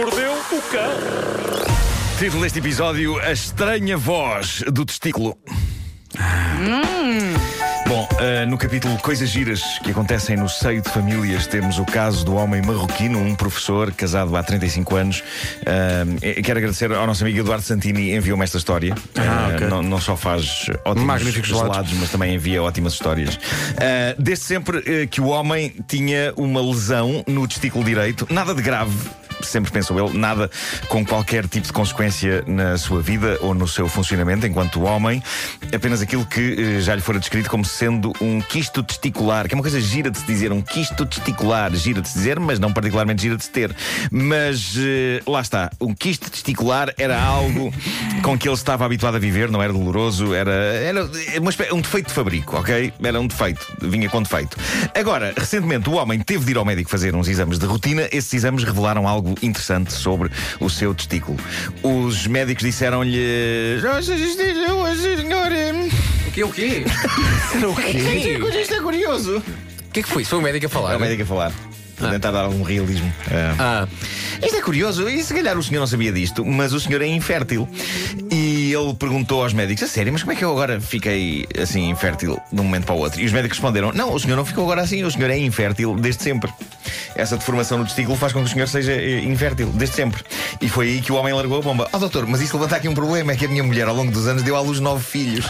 mordeu o cão. Título deste episódio: A estranha voz do testículo. Bom, uh, no capítulo Coisas Giras que acontecem no seio de famílias, temos o caso do homem marroquino, um professor casado há 35 anos. Uh, quero agradecer ao nosso amigo Eduardo Santini, enviou-me esta história. Ah, Uh, ok. não, não só faz ótimos Magníficos gelados. mas também envia ótimas histórias. Uh, desde sempre uh, que o homem tinha uma lesão no testículo direito, nada de grave. Sempre pensou ele, nada com qualquer tipo de consequência na sua vida ou no seu funcionamento enquanto homem, apenas aquilo que eh, já lhe fora descrito como sendo um quisto testicular, que é uma coisa gira de se dizer, um quisto testicular, gira de se dizer, mas não particularmente gira de se ter. Mas eh, lá está, um quisto testicular era algo com que ele estava habituado a viver, não era doloroso, era, era um defeito de fabrico, ok? Era um defeito, vinha com defeito. Agora, recentemente o homem teve de ir ao médico fazer uns exames de rotina, esses exames revelaram algo interessante sobre o seu testículo. Os médicos disseram-lhe. O quê? O quê? O quê? Isto é curioso. O que é que foi? Isso foi o médico a falar? É o médico a falar. Para tentar dar algum realismo. Ah. Ah, Isto é curioso, e se calhar o senhor não sabia disto, mas o senhor é infértil. E ele perguntou aos médicos: a sério, mas como é que eu agora fiquei assim infértil de um momento para o outro? E os médicos responderam: não, o senhor não ficou agora assim, o senhor é infértil desde sempre. Essa deformação no testículo faz com que o senhor seja eh, infértil desde sempre. E foi aí que o homem largou a bomba. Ah, doutor, mas isso levanta aqui um problema: é que a minha mulher ao longo dos anos deu à luz nove filhos.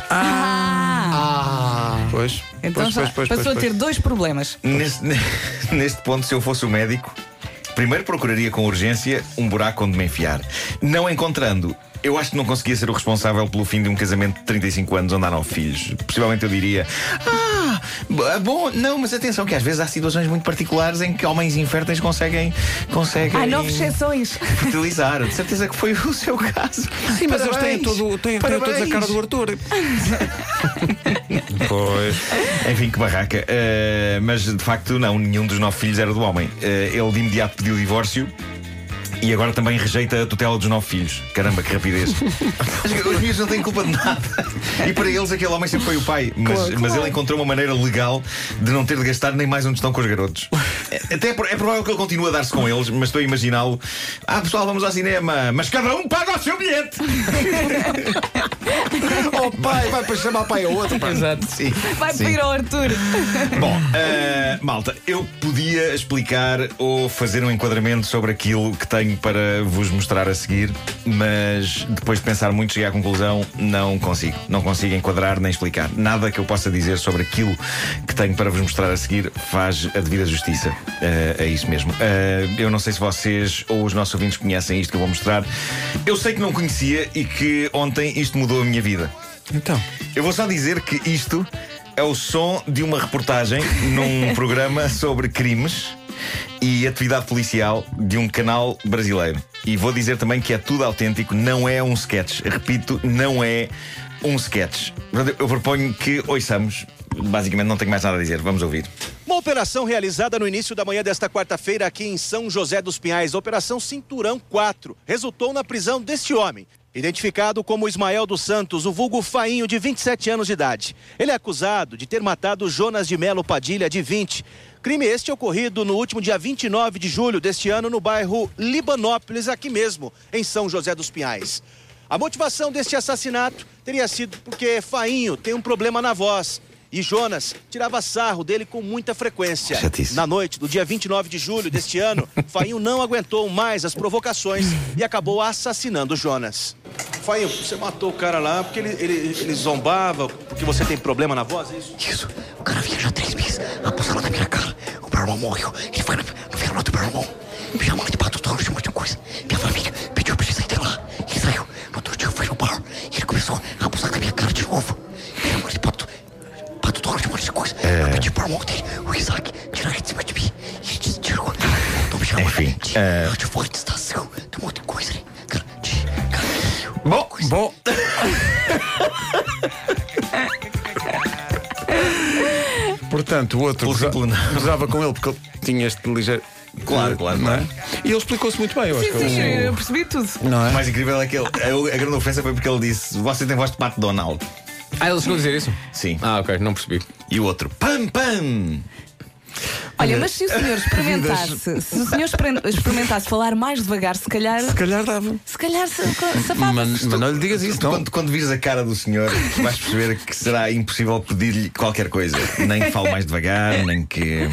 Pois. Então pois, já pois, pois, passou a ter dois problemas. Neste, neste ponto, se eu fosse o médico, primeiro procuraria com urgência um buraco onde me enfiar. Não encontrando, eu acho que não conseguia ser o responsável pelo fim de um casamento de 35 anos onde há nove filhos. Possivelmente eu diria: Ah, bom, não, mas atenção, que às vezes há situações muito particulares em que homens inférteis conseguem. conseguem Há nove exceções. fertilizar. De certeza que foi o seu caso. Sim, mas eles têm, todo, têm, têm todos a cara do Arthur. pois. Enfim, que barraca. Uh, mas de facto, não, nenhum dos nove filhos era do homem. Uh, ele de imediato pediu o divórcio. E agora também rejeita a tutela dos nove filhos. Caramba, que rapidez. Os miúdos não têm culpa de nada. E para eles, aquele homem sempre foi o pai. Mas, mas ele encontrou uma maneira legal de não ter de gastar nem mais onde estão com os garotos. Até é, é provável que ele continue a dar-se com eles, mas estou a imaginá-lo. Ah, pessoal, vamos ao cinema. Mas cada um paga o seu bilhete. Oh, pai, vai para chamar pai ao outro. pá. exato. Sim. Vai sim. pedir ao Arthur. Bom, eh, malta, eu podia explicar ou fazer um enquadramento sobre aquilo que tenho para vos mostrar a seguir, mas depois de pensar muito, cheguei à conclusão: não consigo. Não consigo enquadrar nem explicar. Nada que eu possa dizer sobre aquilo que tenho para vos mostrar a seguir faz a devida justiça eh, a isso mesmo. Eh, eu não sei se vocês ou os nossos ouvintes conhecem isto que eu vou mostrar. Eu sei que não conhecia e que ontem isto mudou a minha vida. Então. Eu vou só dizer que isto é o som de uma reportagem num programa sobre crimes e atividade policial de um canal brasileiro. E vou dizer também que é tudo autêntico, não é um sketch. Repito, não é um sketch. Portanto, Eu proponho que ouçamos. Basicamente, não tenho mais nada a dizer. Vamos ouvir. Uma operação realizada no início da manhã desta quarta-feira aqui em São José dos Pinhais, Operação Cinturão 4, resultou na prisão deste homem. Identificado como Ismael dos Santos, o vulgo Fainho, de 27 anos de idade. Ele é acusado de ter matado Jonas de Melo Padilha, de 20. Crime este ocorrido no último dia 29 de julho deste ano no bairro Libanópolis, aqui mesmo, em São José dos Pinhais. A motivação deste assassinato teria sido porque Fainho tem um problema na voz. E Jonas tirava sarro dele com muita frequência. Na noite do dia 29 de julho deste ano, Fainho não aguentou mais as provocações e acabou assassinando Jonas. Fainho, você matou o cara lá porque ele, ele, ele zombava, porque você tem problema na voz, é isso? Isso. O cara vinha já três meses, apostaram na minha cara. O meu irmão morreu. Ele foi no, no velório do meu irmão. Me chamando de pato toro, de muita coisa. Minha família de... Cara, Bom, Bom. Portanto, o outro goza- gozava com ele porque ele tinha este ligeiro. Claro, claro, não é? claro. E ele explicou-se muito bem, eu acho Sim, que sim, eu percebi tudo. Não é? o mais incrível é que ele, a, a grande ofensa foi porque ele disse: Você tem voz de Pato Donald. Ah, ele chegou a dizer isso? Sim. Ah, ok, não percebi. E o outro: Pam, pam. Olha, mas se o senhor experimentasse, se o senhor exper- experimentasse falar mais devagar, se calhar, Se calhar dava. se calhar se, safava. Mas, mas não lhe digas isso, não. Quando, quando vires a cara do senhor, vais perceber que será impossível pedir-lhe qualquer coisa. Nem que fale mais devagar, nem que.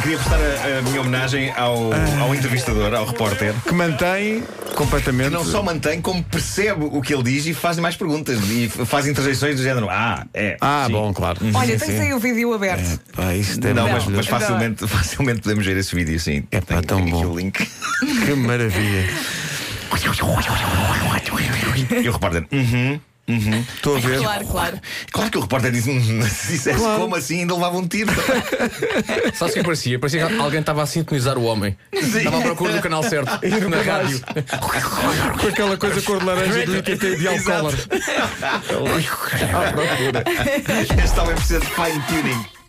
Queria prestar a, a minha homenagem ao, ao entrevistador, ao repórter. Que mantém completamente. que não só mantém, como percebe o que ele diz e faz mais perguntas e faz interjeições do género. Ah, é. Ah, sim." bom, claro. Olha, Sim, tens sim. aí o vídeo aberto. Pá, isto é Não, mas, mas facilmente, facilmente podemos ver esse vídeo, sim. É pá, tão bom. o link. Que maravilha. E o repórter. Uhum. Estou a ver. Claro, claro. Claro que o repórter disse, "Hum, se dissesse como assim, ainda levava um tiro. Sabe o que parecia? Parecia que alguém estava a sintonizar o homem. Estava à procura do canal certo. na rádio. Com aquela coisa cor de laranja do ITT de Exato. Alcolar. este homem precisa de fine tuning.